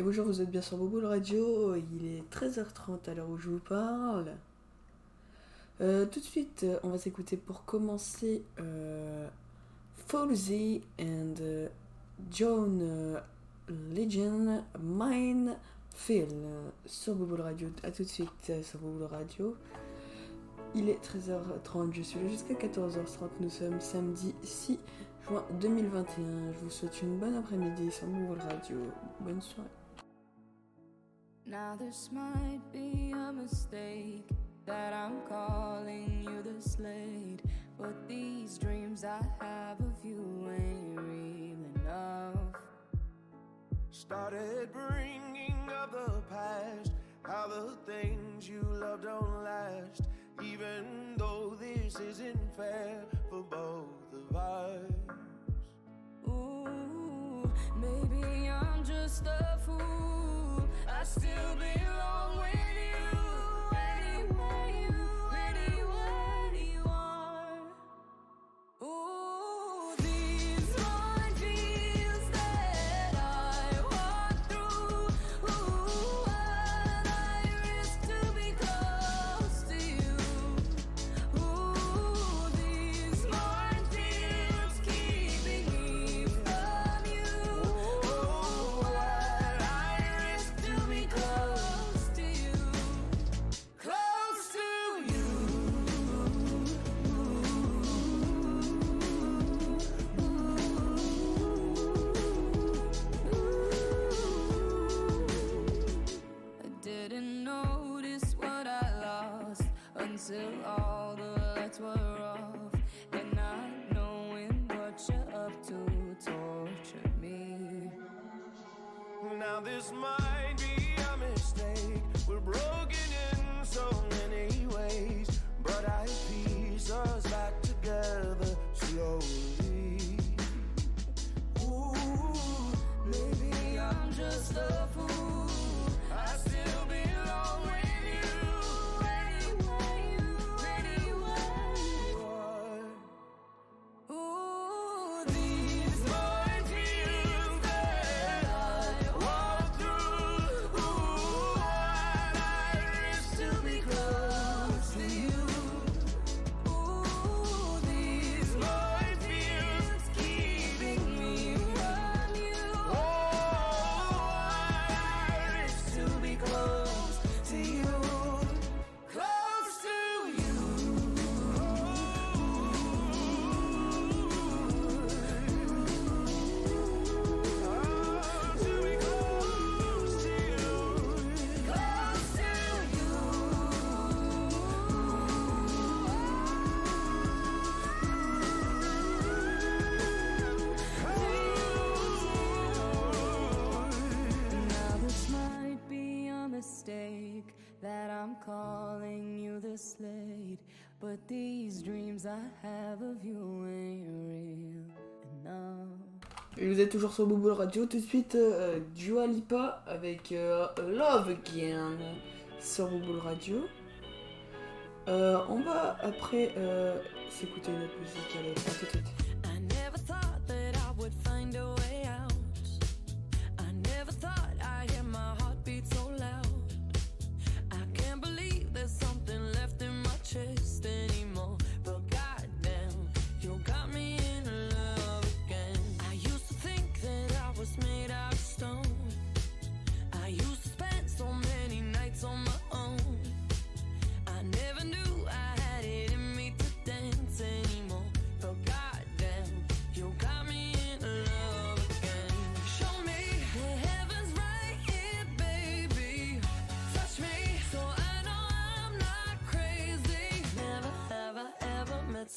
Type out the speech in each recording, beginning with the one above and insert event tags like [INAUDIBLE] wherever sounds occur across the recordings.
Et bonjour, vous êtes bien sur Bobo Radio. Il est 13h30 à l'heure où je vous parle. Euh, tout de suite, on va s'écouter pour commencer euh, and euh, John euh, Legend Mine Phil sur Bobo le Radio. A tout de suite sur Bobo le Radio. Il est 13h30, je suis là jusqu'à 14h30. Nous sommes samedi 6 juin 2021. Je vous souhaite une bonne après-midi sur Bobo le Radio. Bonne soirée. Now this might be a mistake that I'm calling you the slate, but these dreams I have of you ain't real enough. Started bringing up the past, how the things you love don't last. Even though this isn't fair for both of us. Ooh, maybe I'm just a fool. I still belong with you but these dreams I have of you ain't real. Et vous êtes toujours sur Bobo Radio. Tout de suite, euh, Dua Lipa avec euh, Love Again sur Bobo Radio. Euh, on va après euh, s'écouter une autre musique. Allez, à tout de suite.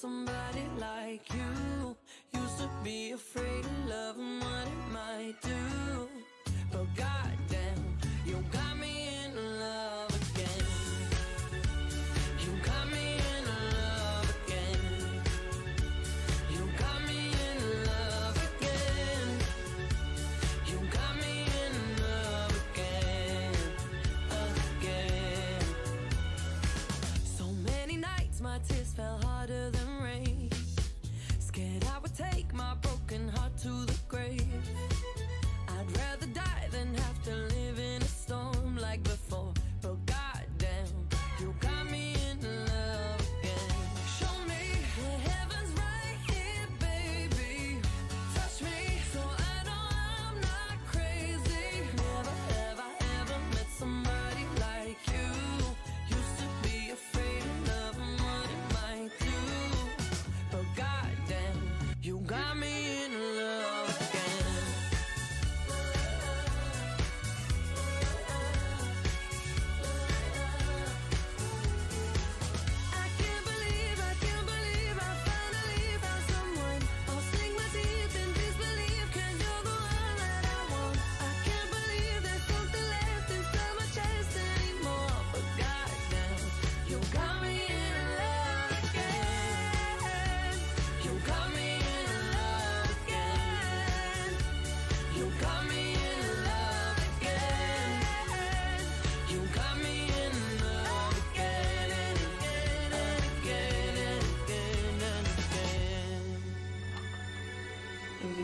Somebody like you. Used to be afraid of love and what it might do. But goddamn,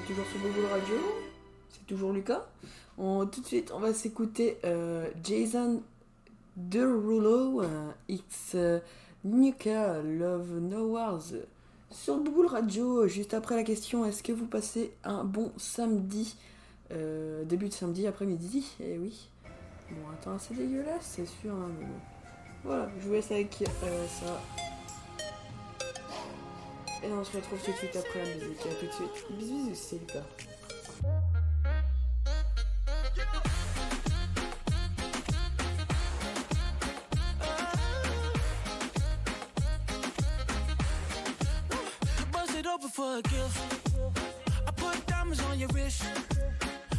toujours sur Google Radio C'est toujours Lucas. On, tout de suite, on va s'écouter euh, Jason Derulo euh, X euh, Nuka Love No Wars sur Google Radio. Juste après la question est-ce que vous passez un bon samedi euh, Début de samedi après-midi? Eh oui. Bon, attends, c'est dégueulasse, c'est sûr. hein. Voilà, je vous laisse avec ça. Et on se retrouve tout de suite après la musique. À tout de suite. Bisous, bisous, c'est Lucas. For a gift. I put diamonds on your wrist.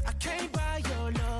I can't buy your loving.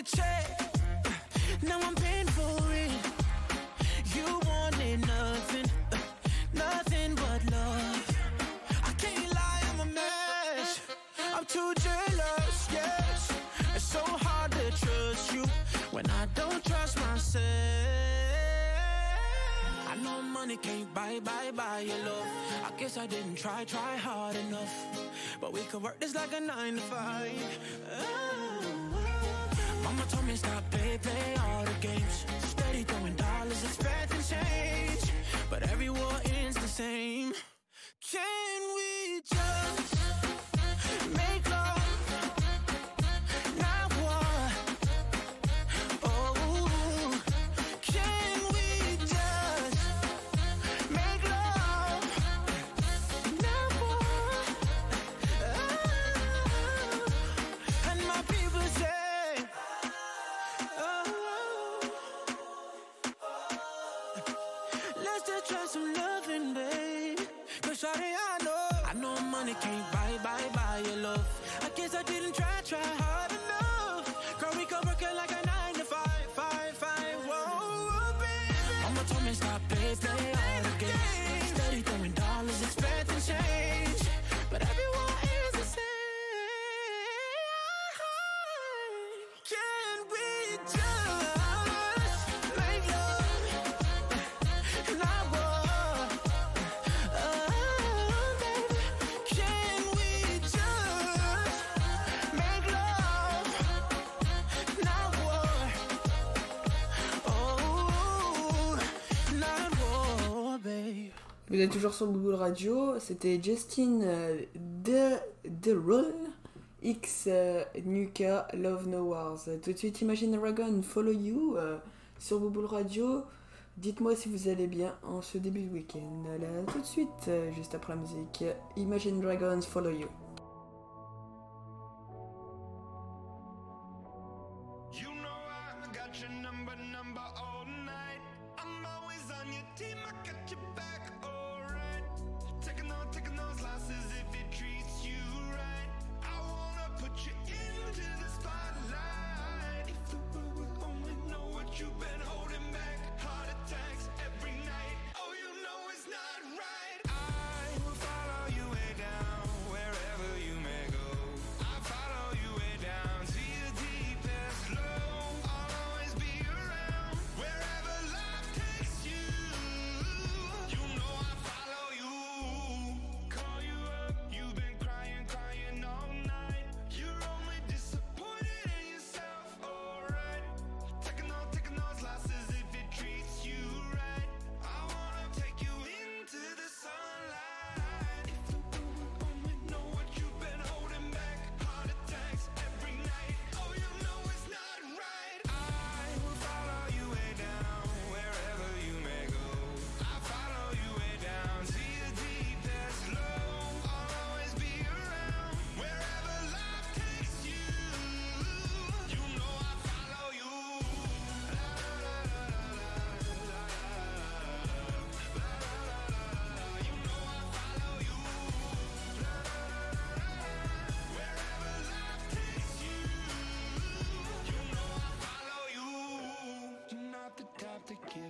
a check. Now I'm paying for it. You wanted nothing, nothing but love. I can't lie, I'm a mess. I'm too jealous, yes. It's so hard to trust you when I don't trust myself. I know money can't buy, buy, buy your love. I guess I didn't try, try hard enough. But we could work this like a nine to five. Oh. Mama told me stop play, play all the games. Steady throwing dollars, expecting change. But every war ends the same. Can we just make love? Just try some loving, babe. Cause shawty, I know, I know money can't buy, buy, buy your love. I guess I didn't try, try hard enough. Girl, we could work it like a nine to five, five, five, whoa, baby. Mama told me stop, play, play Vous êtes toujours sur Google Radio. C'était Justin euh, De Derulo X euh, Nuka Love No Wars. Tout de suite, Imagine Dragon Follow You euh, sur Google Radio. Dites-moi si vous allez bien en ce début de week-end. Tout de suite, juste après la musique, Imagine Dragons Follow. You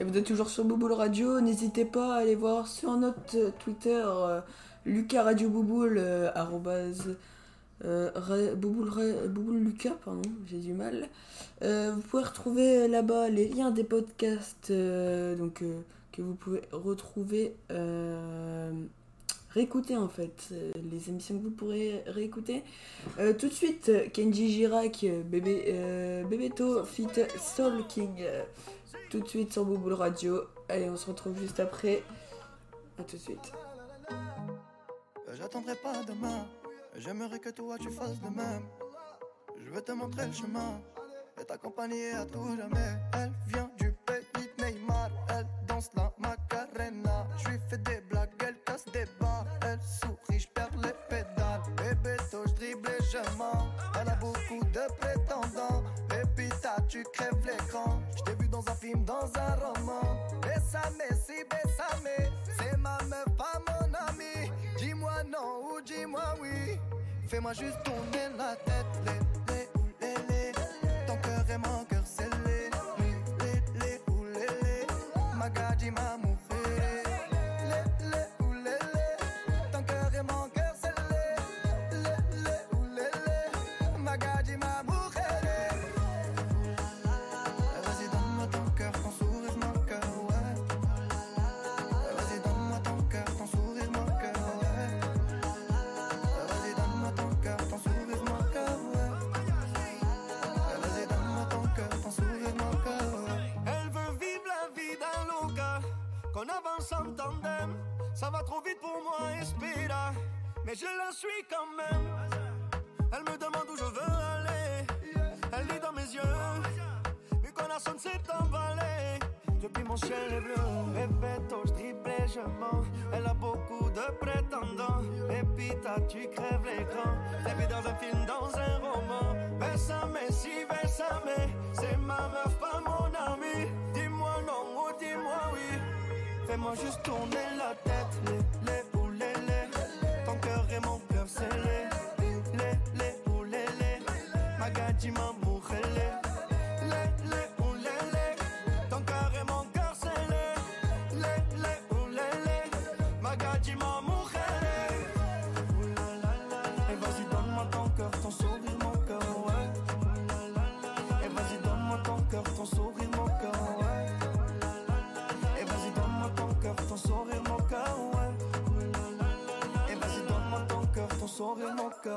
Et vous êtes toujours sur Bouboule Radio, n'hésitez pas à aller voir sur notre euh, Twitter euh, Lucas Radio Bouboule, euh, arrobase, Bouboule, Lucas, pardon, j'ai du mal. Vous pouvez retrouver là-bas les liens des podcasts donc, que vous pouvez retrouver, réécouter en fait, les émissions que vous pourrez réécouter. Tout de suite, Kenji Girac, bébé, Bébéto, fit Soul King. Euh, tout de suite sur Bouboule Radio. Allez, on se retrouve juste après. A tout de suite. J'attendrai pas demain. J'aimerais que toi tu fasses de même. Je veux te montrer le chemin et t'accompagner à tout jamais. Elle vient du pays de Neymar. Elle danse la Macarena. Je lui fais des blagues, elle casse des barres. Elle sourit, je perds les pédales. Bébé, je dribble et je. Elle a beaucoup de prétendants. Et puis t'as, tu crèves l'écran. Si bessame. C'est ma meuf, pas mon ami. Dis-moi non ou dis-moi oui. Fais-moi juste tourner la tête. Les, Elle me demande où je veux aller, elle lit dans mes yeux. Vu qu'on a sonne s'est emballé, depuis mon ciel est bleu. Répéto, je dribble et je mens. Elle a beaucoup de prétendants. Et puis tu crèves l'écran. T'es vu dans un film, dans un roman. Bessame, si bessame. C'est ma meuf, pas mon ami. Dis-moi non ou dis-moi oui. Fais-moi juste tourner la tête. Cogemos que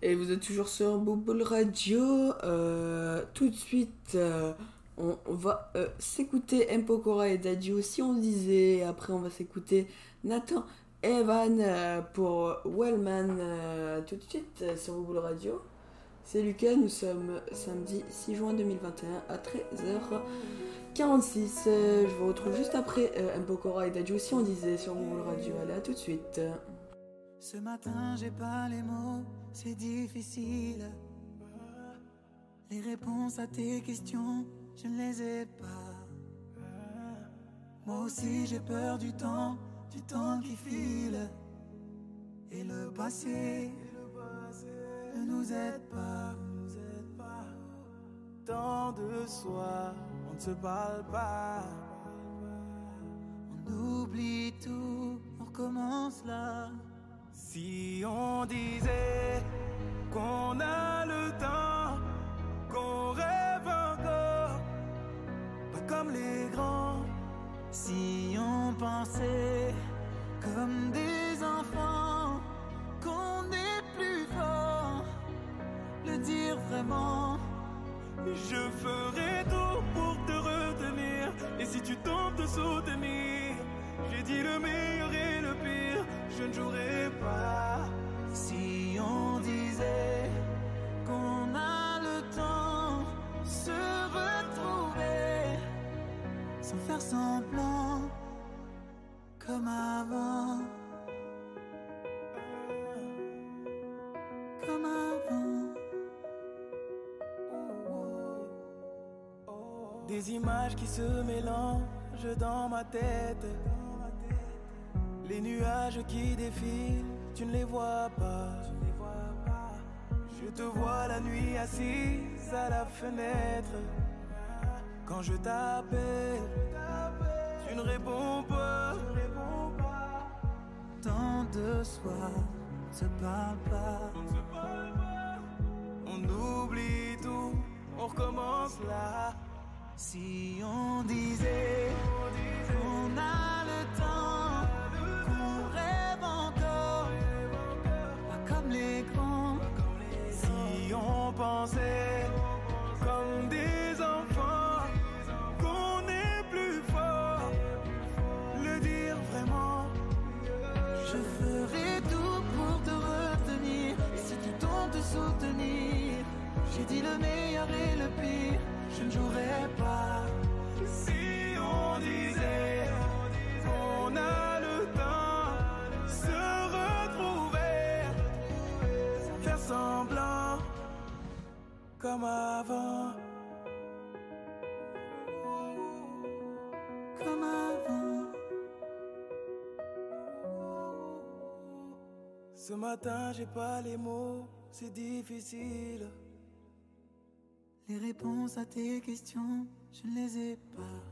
Et vous êtes toujours sur Bouboule Radio. Euh, tout de suite, euh, on, va euh, s'écouter Mpokora et Daddio si on disait. Après, on va s'écouter Nathan Evan pour Wellman. tout de suite sur Bouboule Radio. C'est Lucas, nous sommes samedi 6 juin 2021 à 13h46. Euh, je vous retrouve juste après Mpokora et Daddio si on disait sur Bouboule Radio. Allez, à tout de suite. Ce matin, j'ai pas les mots, c'est difficile. Les réponses à tes questions, je ne les ai pas. Moi aussi, j'ai peur du temps, du temps qui file. Et le passé ne nous aide pas. Tant de soi, on ne se parle pas. On oublie tout, on recommence là. Si on disait qu'on a le temps, qu'on rêve encore, pas comme les grands. Si on pensait comme des enfants qu'on est plus fort, le dire vraiment. Je ferai tout pour te retenir. Et si tu tentes de soutenir, j'ai dit le meilleur et le pire, je ne jouerai pas. Si on disait qu'on a le temps se retrouver sans faire semblant comme avant. Comme avant. Des images qui se mélangent dans ma tête. Les nuages qui défilent, tu ne les vois pas. Je te vois la nuit assise à la fenêtre. Quand je t'appelle, tu ne réponds pas. Tant de soir, on se parle pas. On oublie tout, on recommence là. Si on disait qu'on a le temps, comme des enfants qu'on est plus fort, le dire vraiment. Je ferai tout pour te retenir. Et si tu tombes te soutenir, j'ai dit le meilleur et le pire, je ne jouerai pas. Comme avant. Comme avant. Ce matin, j'ai pas les mots, c'est difficile. Les réponses à tes questions, je ne les ai pas.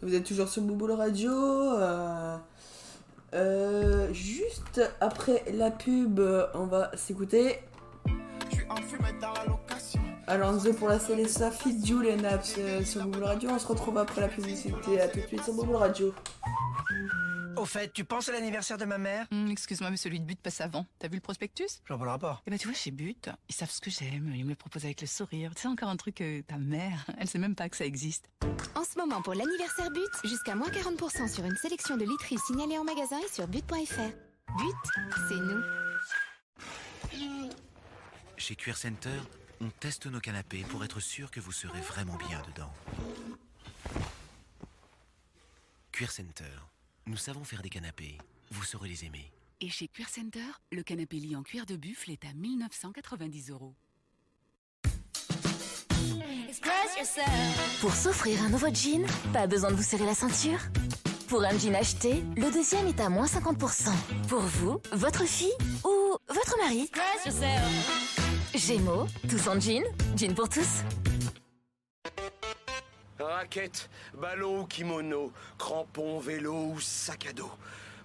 Vous êtes toujours sur Bouboule Radio. euh, euh, juste après la pub, on va s'écouter Je suis fumeur à location. Alonso pour la Célessa Fit Jules et Naps euh, sur Bouboule Radio. On se retrouve après la publicité. À tout de suite sur Bouboule Radio. Au fait, tu penses à l'anniversaire de ma mère? Hum, Excuse-moi, mais celui de But passe avant. T'as vu le prospectus? Je vois pas le rapport. Eh ben, tu vois, chez But, ils savent ce que j'aime. Ils me le proposent avec le sourire. Tu sais, encore un truc que ta mère, [LAUGHS] elle sait même pas que ça existe. En ce moment, pour l'anniversaire But, jusqu'à moins 40% sur une sélection de literies signalées en magasin et sur but.fr. But, c'est nous. Chez Cuir Center, on teste nos canapés pour être sûr que vous serez vraiment bien dedans. Cuir Center, nous savons faire des canapés. Vous saurez les aimer. Et chez Cuir Center, le canapé lit en cuir de buffle est à 1990 euros. Pour s'offrir un nouveau jean, pas besoin de vous serrer la ceinture. Pour un jean acheté, le deuxième est à moins 50%. Pour vous, votre fille ou votre mari. Gémeaux, tous en jean, jean pour tous. Raquette, ballon ou kimono, crampon, vélo ou sac à dos.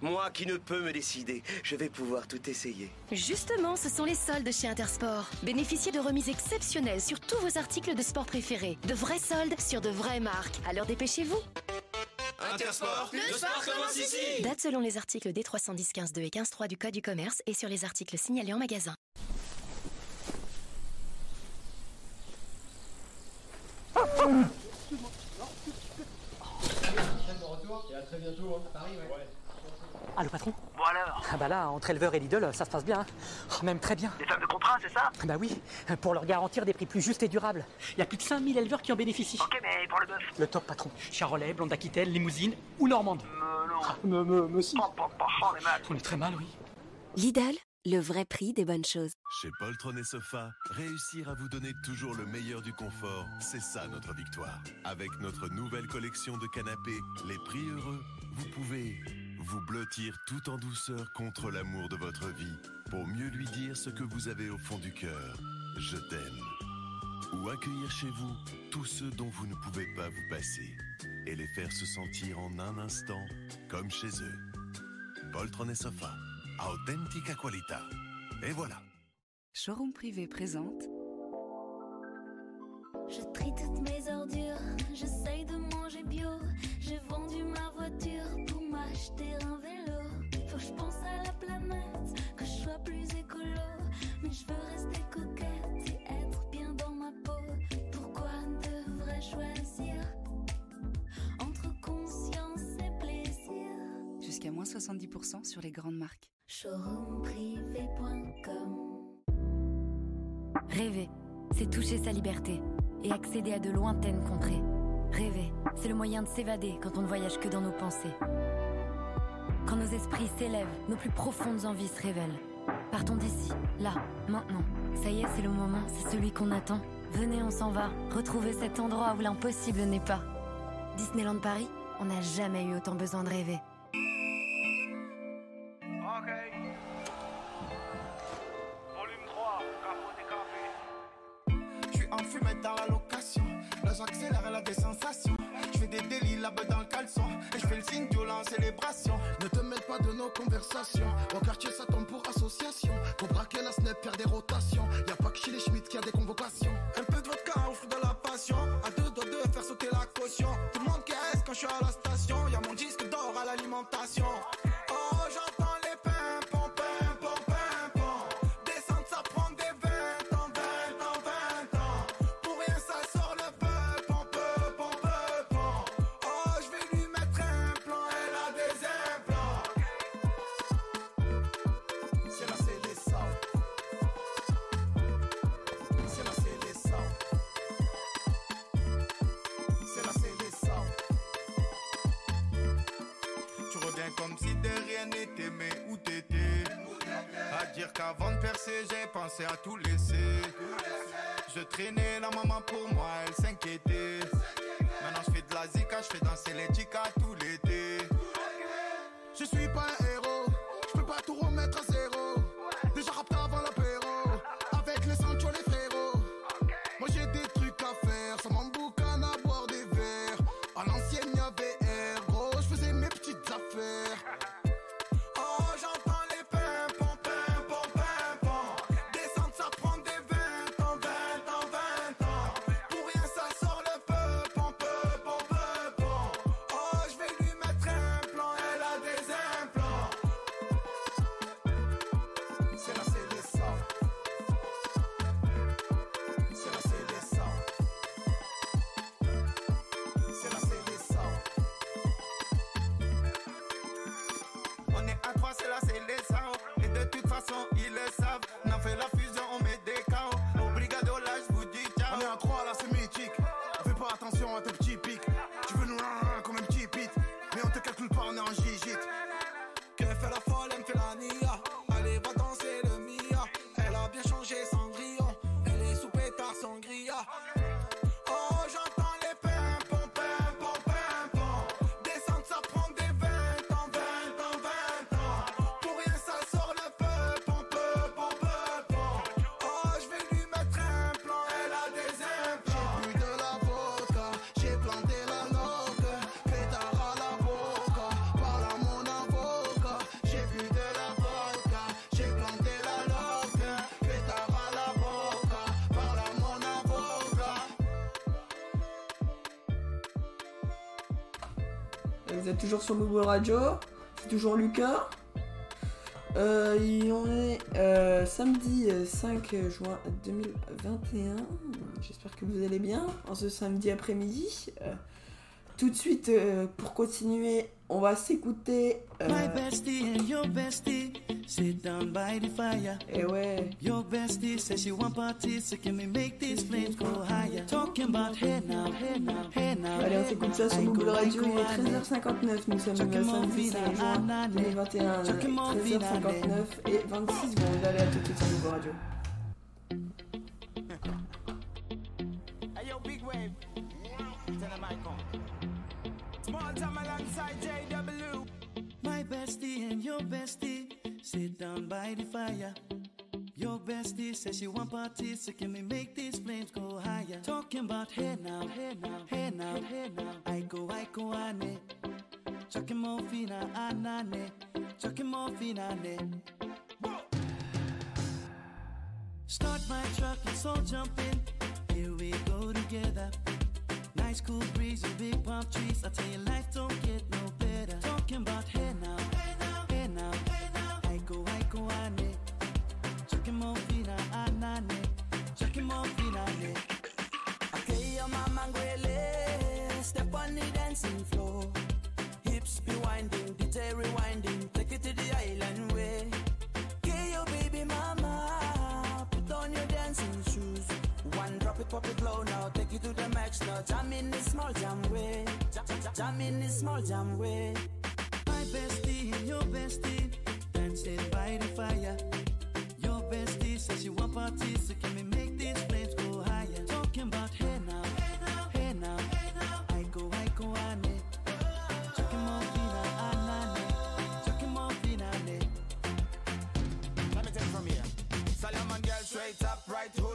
Moi qui ne peux me décider, je vais pouvoir tout essayer. Justement, ce sont les soldes chez Intersport. Bénéficiez de remises exceptionnelles sur tous vos articles de sport préférés. De vrais soldes sur de vraies marques. Alors dépêchez-vous. Intersport, le sport commence ici Date selon les articles D310 15 2 et 15 3 du Code du commerce et sur les articles signalés en magasin. Ah, le patron Bon alors Ah bah là, entre éleveur et Lidl, ça se passe bien. hein. Oh, même très bien. Des femmes de contrat, c'est ça Bah oui, pour leur garantir des prix plus justes et durables. Il y a plus de 5000 éleveurs qui en bénéficient. Ok, mais pour le bœuf Le top, patron. Charolais, Blonde d'Aquitaine, Limousine ou Normande. Euh, non. Ah, me, me, me si. Oh, oh, oh, on est mal. On est très mal, oui. Lidl, le vrai prix des bonnes choses. Chez Poltron et Sofa, réussir à vous donner toujours le meilleur du confort, c'est ça notre victoire. Avec notre nouvelle collection de canapés, les prix heureux, vous pouvez vous blottir tout en douceur contre l'amour de votre vie pour mieux lui dire ce que vous avez au fond du cœur. Je t'aime. Ou accueillir chez vous tous ceux dont vous ne pouvez pas vous passer et les faire se sentir en un instant comme chez eux. Poltron et Sofa, authentica qualità. Et voilà. Showroom privé présente Je trie toutes mes ordures, j'essaye de manger bio. J'ai vendu ma voiture pour m'acheter un vélo. Faut que je pense à la planète, que je sois plus écolo. Mais je veux rester coquette et être bien dans ma peau. Pourquoi devrais choisir entre conscience et plaisir? jusqu'à moins 70% sur les grandes marques. Rêver, c'est toucher sa liberté et accéder à de lointaines contrées. Rêver, c'est le moyen de s'évader quand on ne voyage que dans nos pensées. Quand Quand nos esprits s'élèvent, nos plus profondes envies se révèlent. Partons d'ici, là, maintenant. Ça y est, c'est le moment, c'est celui qu'on attend. Venez, on s'en va, retrouver cet endroit où l'impossible n'est pas. Disneyland Paris, on n'a jamais eu autant besoin de rêver. De nos conversations. Au quartier, ça tombe rien n'était, mais où t'étais? À dire qu'avant de percer, j'ai pensé à tout laisser. Je traînais la maman pour moi, elle s'inquiétait. Maintenant je fais de la zika, je fais danser les chicas tout l'été. Je suis pas un héros, Vous êtes toujours sur Bobo Radio, c'est toujours Lucas. Euh, et on est euh, samedi euh, 5 juin 2021. J'espère que vous allez bien en ce samedi après-midi. Euh, tout de suite, euh, pour continuer, on va s'écouter. euh, your bestie sit down by the fire. Eh ouais. Your bestie says she want parties, so can we make these flames go higher? Talking about hey now, hey now, hey now. Allez, on s'écoute ça sur Google Radio, il est 13h59, nous sommes le samedi 5 juin 2021, 13h59 et 26 secondes. Allez, à tout de suite sur Google Radio. Sit down by the fire. Your bestie says she want parties, so can we make these flames go higher? Talking about hey now, hey now, hey now, hey now. I go, I go, ane. Chucking more fina, ah, anane. Ah, Chucking more fina, ne. Start my truck, let's all jump in. Here we go together. Nice cool breeze and big palm trees. I tell you, life don't get no better. Talking about hey now, rewinding, take it to the island way. Get your baby mama, put on your dancing shoes. One drop it, pop it low now, take it to the max now. Jam in this small jam way, jam, jam, jam in this small jam way. My bestie your bestie dancing by the fire. Your bestie says you want parties, so can we make these flames go higher? Talking about hey.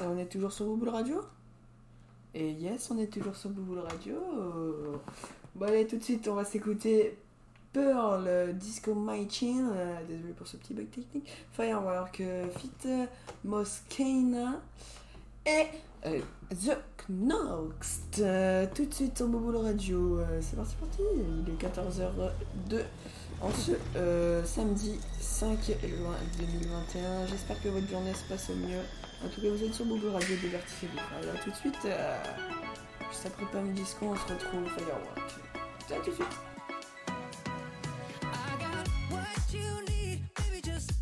On est toujours sur Bouboule Radio? Et yes, on est toujours sur Bouboule Radio. Bon allez, tout de suite, on va s'écouter Pearl, euh, Disco Machine, euh, désolé pour ce petit bug technique, Firework, euh, Fit, euh, Moskana et euh, The Knoxt. Euh, tout de suite sur Bouboule Radio. Euh, c'est parti, parti. Il est 14h02 en ce euh, samedi 5 juin 2021. J'espère que votre journée se passe au mieux. En tout cas, vous êtes sur Bouboule Radio, divertissez-vous. À tout de suite. Euh, juste après Pam Disco, on se retrouve Firework. À tout de suite. I got what you need, baby. Just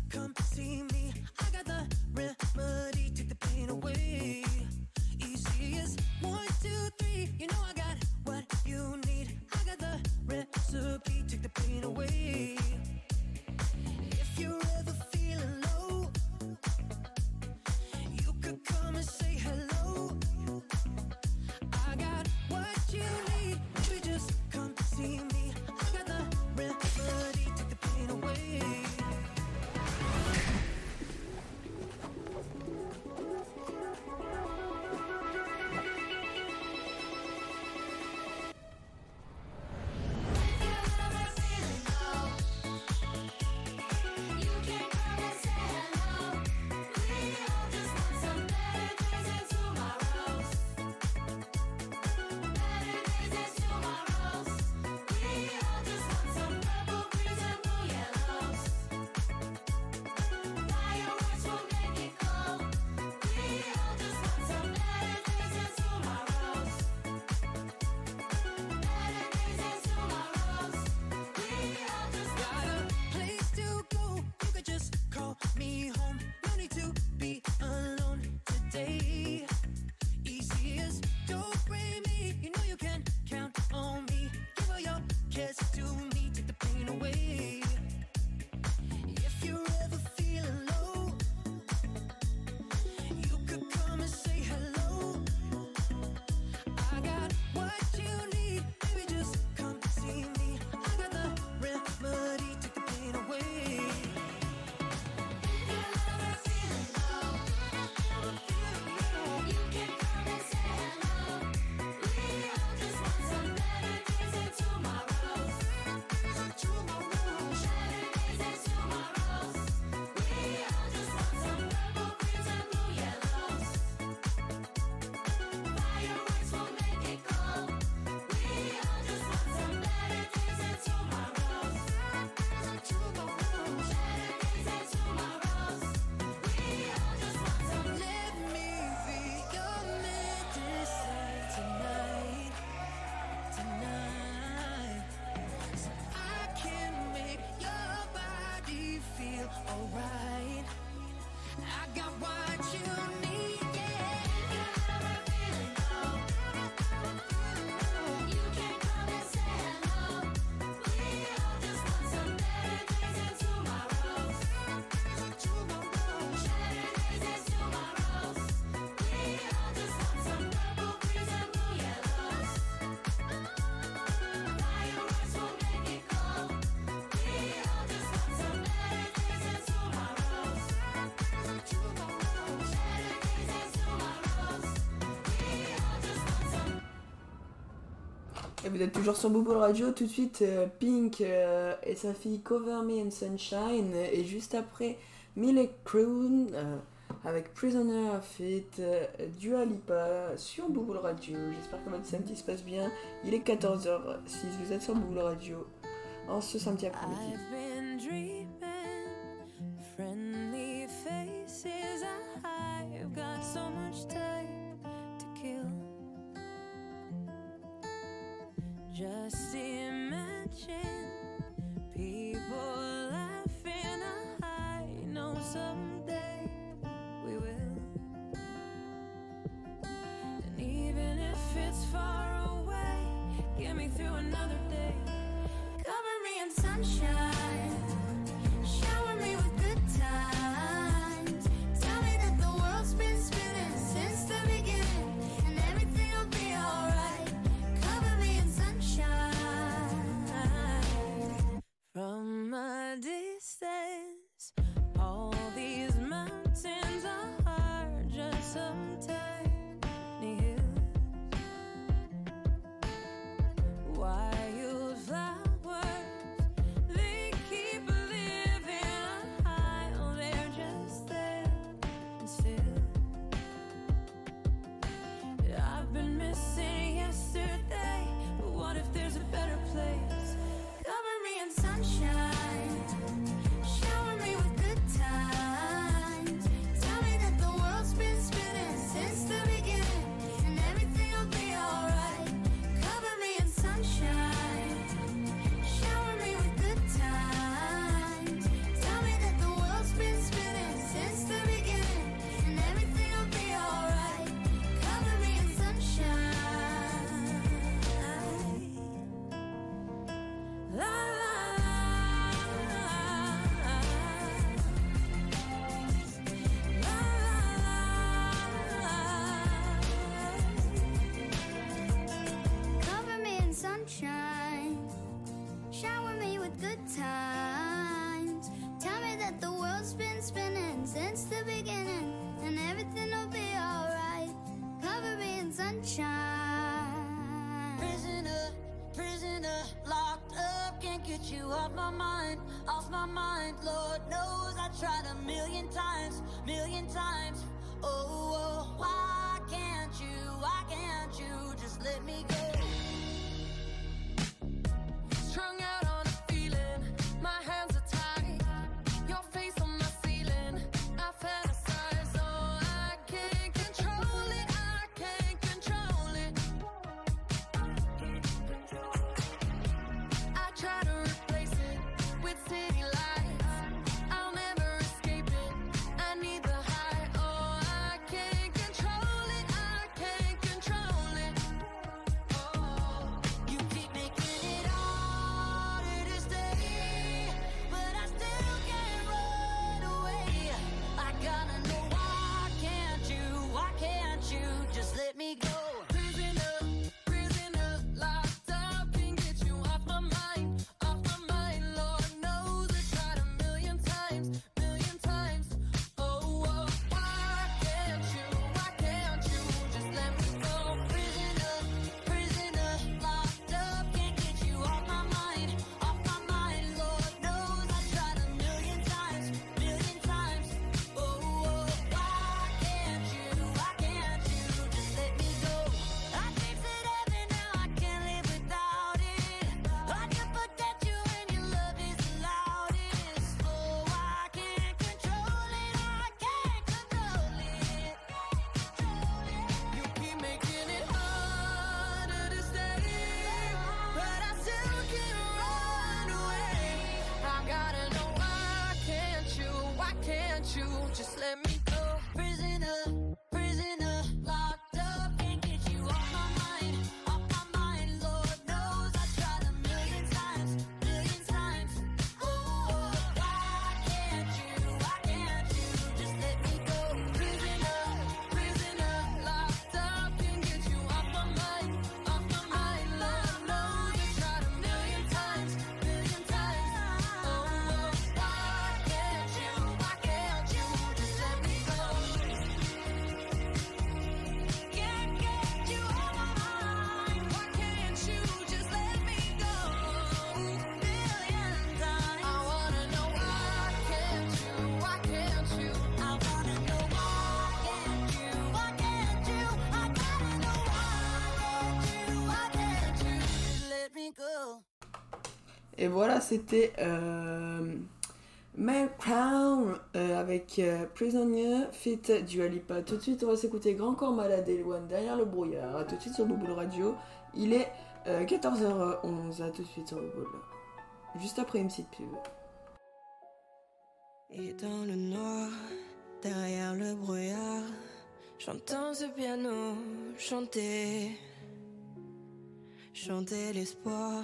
Et vous êtes toujours sur Bubble Radio, tout de suite euh, Pink euh, et sa fille Cover Me in Sunshine, et juste après Millie Croon euh, avec Prisoner Fit, euh, sur Bubble Radio. J'espère que votre samedi se passe bien. Il est 14h06, vous êtes sur Bubble Radio en ce samedi après-midi. Times. Tell me that the world's been spinning since the beginning, and everything'll be alright. Cover me in sunshine. Prisoner, prisoner, locked up, can't get you off my mind, off my mind. Lord knows I tried a million times, million times. Oh, oh, why can't you, why can't you just let me go? Et voilà, c'était euh, Crown euh, avec euh, Prisoner, fit du Alipa. Tout de suite, on va s'écouter Grand Corps Malade et Loin derrière le brouillard. A tout de suite sur Bouboule Radio. Il est euh, 14h11. A tout de suite sur Bouboule. Juste après une petite pub. Et dans le noir, derrière le brouillard, j'entends ce piano chanter. Chanter l'espoir,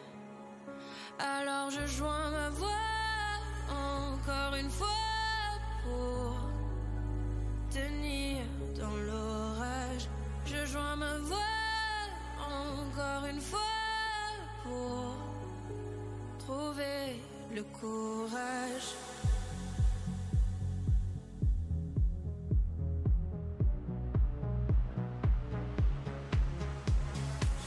Alors je joins ma voix encore une fois pour tenir dans l'orage. Je joins ma voix encore une fois pour trouver le courage.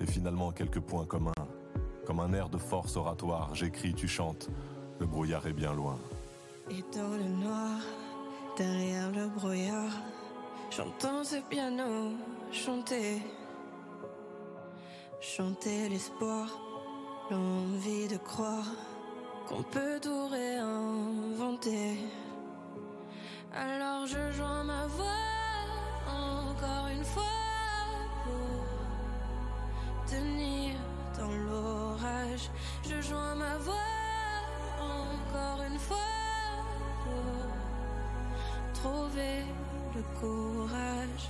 Et finalement quelques points communs. Comme un air de force oratoire, j'écris, tu chantes, le brouillard est bien loin. Et dans le noir, derrière le brouillard, j'entends ce piano chanter. Chanter l'espoir, l'envie de croire qu'on peut tout réinventer. Alors je joins ma voix encore une fois tenir dans l'orage. Je joins ma voix encore une fois pour trouver le courage.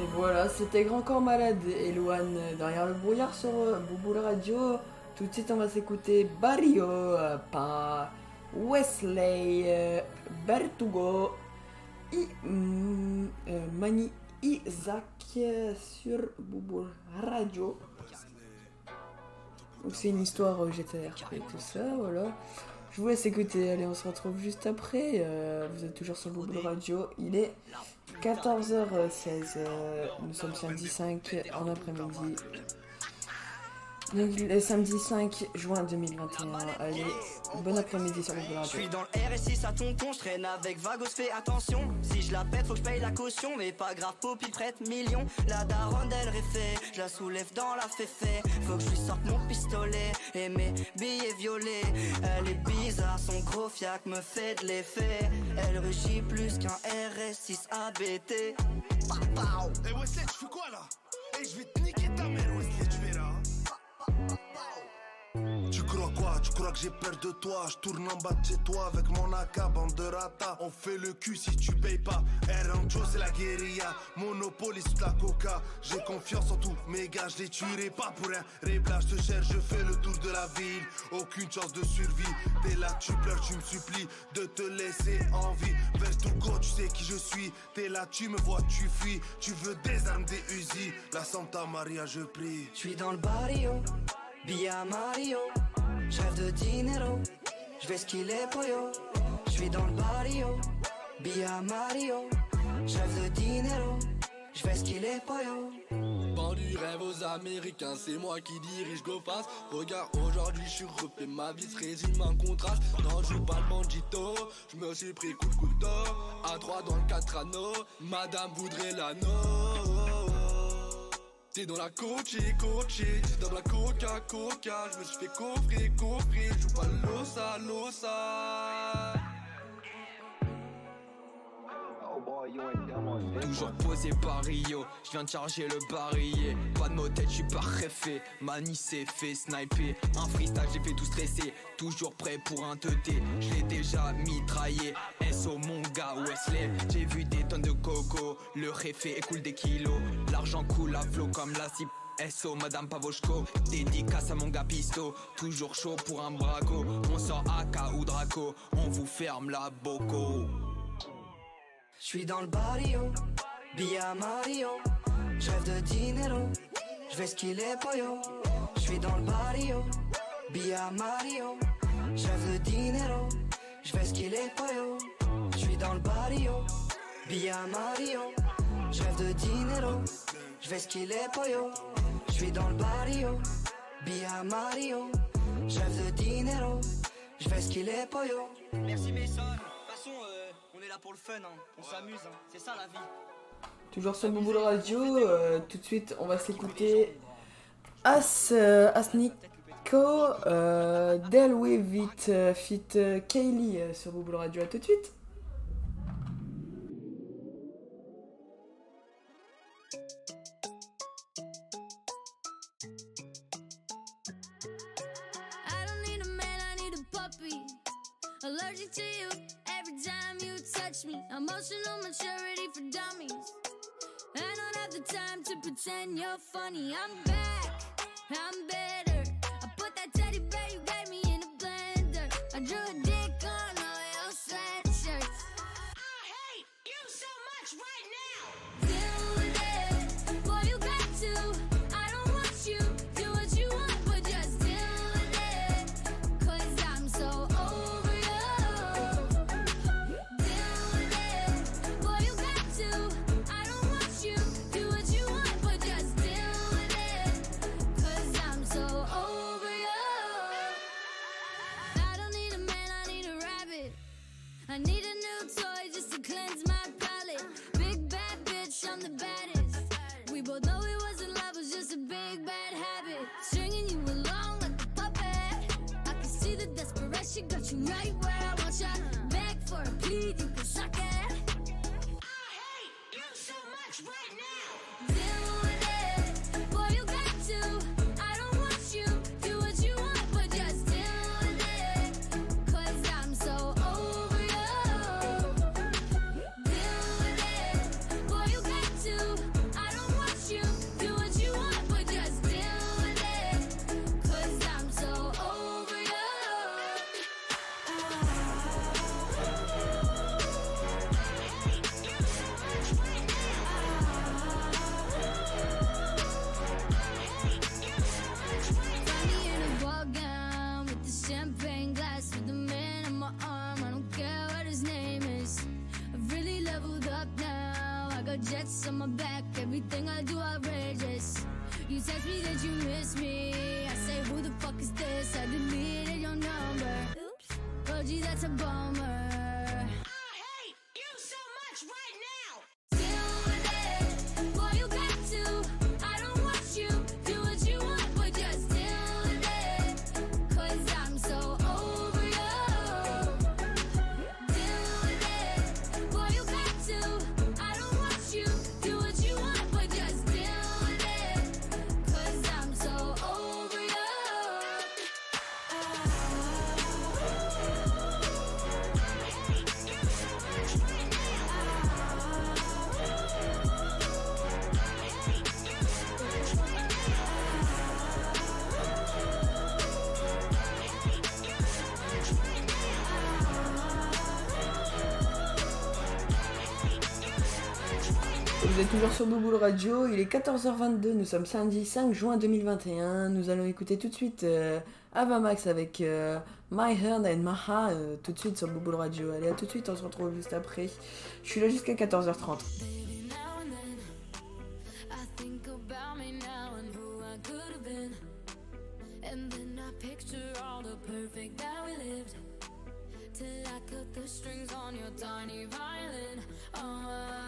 Et voilà, c'était Grand Corps Malade et Loane derrière le brouillard sur euh, Bouboule Radio. Tout de suite, on va s'écouter Barrio euh, par Wesley euh, Bertugo et mm, euh, Mani Isaac euh, sur Bouboule Radio. Donc c'est une histoire euh, GTRP et tout ça, voilà. Je vous laisse écouter. Allez, on se retrouve juste après. Euh, vous êtes toujours sur Google Radio. Il est 14h16. euh, nous sommes samedi 5 en après-midi. Donc, le samedi 5 juin 2021. Allez, bon après-midi sur Google Je Radio. suis dans le RSI à tonton, je traîne avec Vagos, fais attention. Si je la pète, faut que je paye la caution, mais pas grave, Poppy prête million. La daronne, elle réfait, je la soulève dans la féfé. Faut que je lui sorte mon pistolet et mes billets violets. Elle est bizarre, son gros fiac me fait de l'effet. Elle rugit plus qu'un RS6 ABT. Eh Wesley, tu fais quoi là? Eh, je vais te niquer ta mère, Wesley, tu crois quoi? Tu crois que j'ai peur de toi? Je tourne en bas de chez toi avec mon AK, bande de rata. On fait le cul si tu payes pas. Rancho, c'est la guérilla. Monopoly sous la coca. J'ai confiance en tous mes gars, je les tuerai pas pour un réglage. Je te cherche, je fais le tour de la ville. Aucune chance de survie. T'es là, tu pleures, tu me supplies de te laisser en vie. Verse tout go, tu sais qui je suis. T'es là, tu me vois, tu fuis. Tu veux des armes, des Uzi. La Santa Maria, je prie. Je suis dans le barrio, Via Mario. Je rêve de dinero, je vais skiller pollo. Je suis dans le barrio, Via Mario. Je rêve de dinero, je vais skiller pollo. Vends du rêve aux Américains, c'est moi qui dirige GoFast. Regarde, aujourd'hui je suis refait, ma vie se résume en contraste. Non, je joue pas le bandito, je me suis pris coup de couteau. À 3 dans le 4 anneaux, madame voudrait l'anneau. T'es dans la coachée, coachée, t'es dans la coca, coca. Je me suis fait coffrer, coffrer, joue pas l'ossa, l'ossa. Toujours posé par Rio, je viens de charger le barillet. Pas de motet, je suis pas refait. Mani c'est fait sniper. Un freestyle, j'ai fait tout stresser. Toujours prêt pour un teuté. Je l'ai déjà mitraillé. Mon gars Wesley. J'ai vu des tonnes de coco. Le réfé écoule des kilos. L'argent coule à flot comme la cible. SO Madame Pavoshko, dédicace à mon gars Pisto, toujours chaud pour un braco. On sort AK ou Draco, on vous ferme la boco. Je suis dans le barrio, Via Mario. Je rêve de dinero, je vais skiller pollo. Je suis dans le barrio, Via Mario. Je rêve de dinero, je vais skiller pollo. Je suis dans le barrio, Via Mario. Je rêve de dinero, je vais skiller pollo. Je suis dans le barrio, Via Mario. Je rêve de dinero, je vais skiller pollo. Merci Mason. De toute façon, euh, on est là pour le fun, hein. on s'amuse, hein. c'est ça la vie. Toujours sur Google Radio. euh, tout de suite, on va s'écouter As, euh, Asnico, euh, Del With euh, fit Kaylee sur Google Radio. À tout de suite. Allergic to you every time you touch me. Emotional maturity for dummies. I don't have the time to pretend you're funny. I'm back, I'm better. On my back, Vous êtes toujours sur Bouboule Radio, il est 14h22, nous sommes samedi 5 juin 2021. Nous allons écouter tout de suite euh, Avamax avec euh, My Hand and Maha euh, tout de suite sur Bouboule Radio. Allez, à tout de suite, on se retrouve juste après. Je suis là jusqu'à 14h30. I think about me now and who I could have been. And then I picture all the perfect that we lived. Till I cut the strings on your tiny violin. Uh,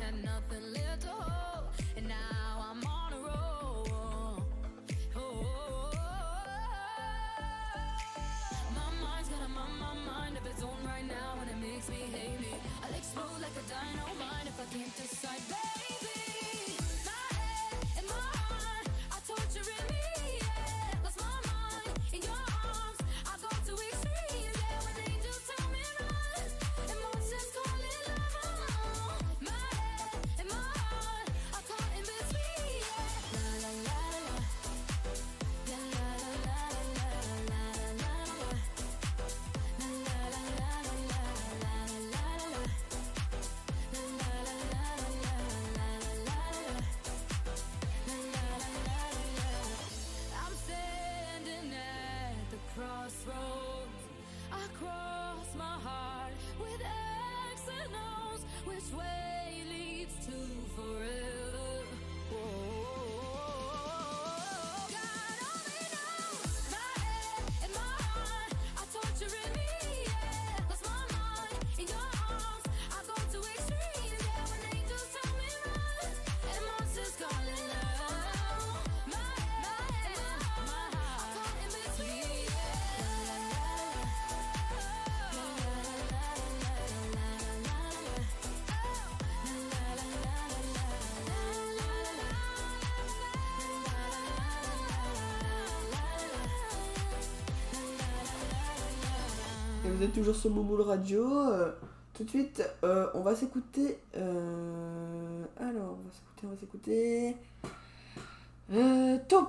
Had nothing left to hold, and now I'm on a roll. Oh, my my, mind of its own right now, and it makes me. I'll explode like a dynamite if I can't decide, baby. Vous êtes toujours sur Bouboule Radio. euh, tout de suite, euh, on va s'écouter. euh, alors, on va s'écouter, on va s'écouter. Top.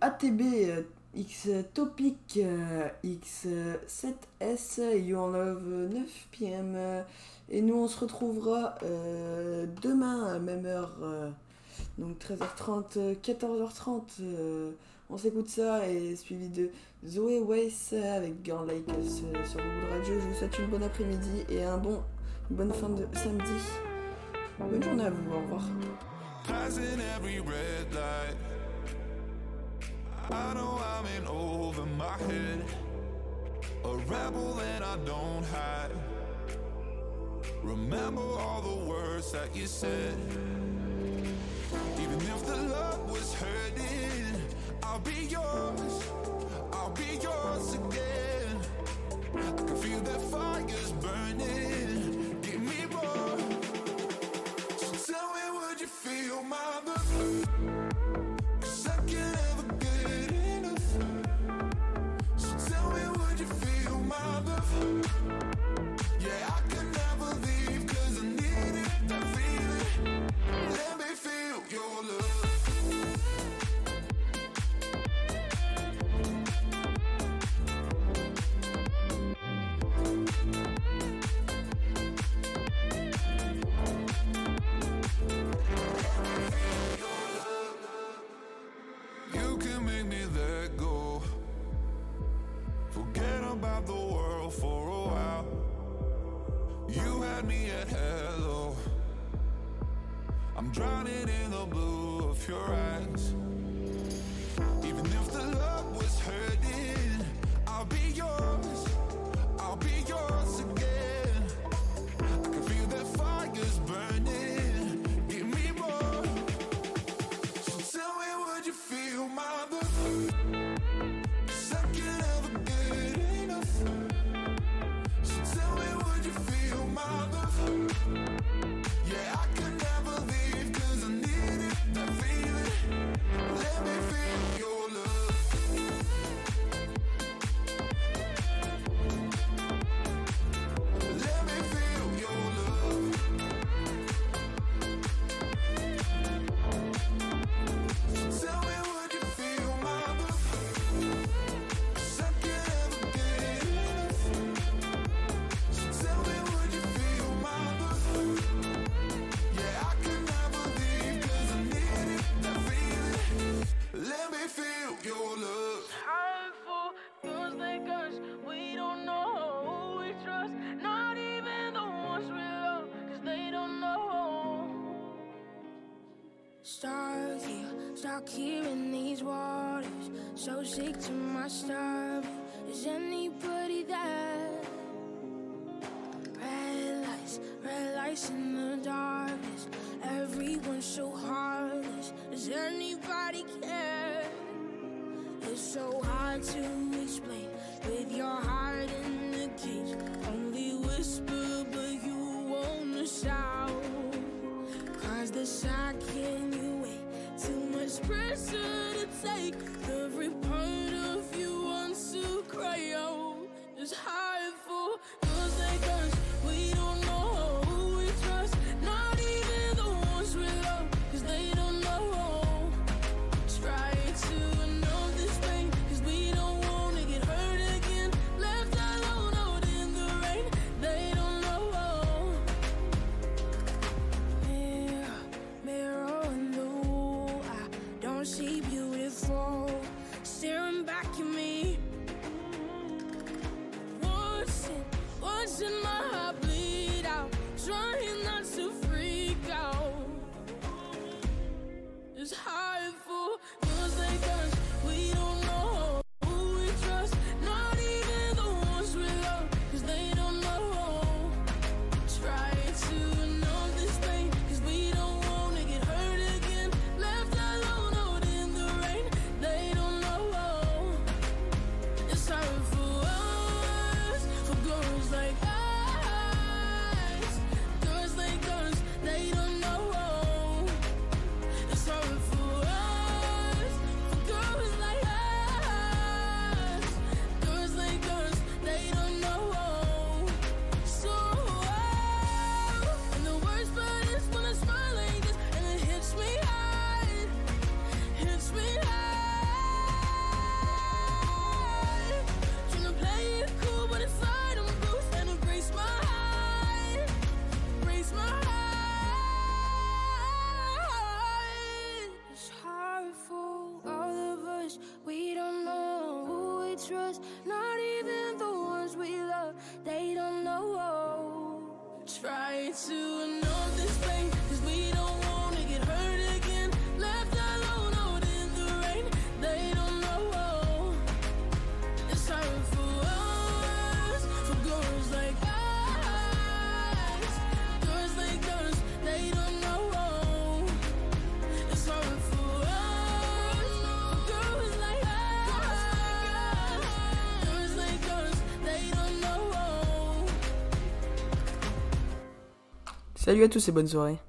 ATB X Topic euh, X7S Your Love 9 pm. Et nous, on se retrouvera demain à même heure. donc 13h30, euh, 14h30. euh, on s'écoute ça et suivi de Zoé Weiss avec Girl Like Us sur Google Radio. Je vous souhaite une bonne après-midi et un bon, une bonne fin de samedi. Bonne journée à vous, au revoir. Passing every red light. I know I'm in over my head. A rebel and I don't hide. Remember all the words that you said. the fire's burning. had me at hello. I'm drowning in the blue of your eyes. Even if the love stuck here in these waters, so sick to my stomach. Is anybody there? Red lights, red lights in the darkness. Everyone's so heartless. Does anybody care? It's so hard to explain. Salut à tous et bonne soirée.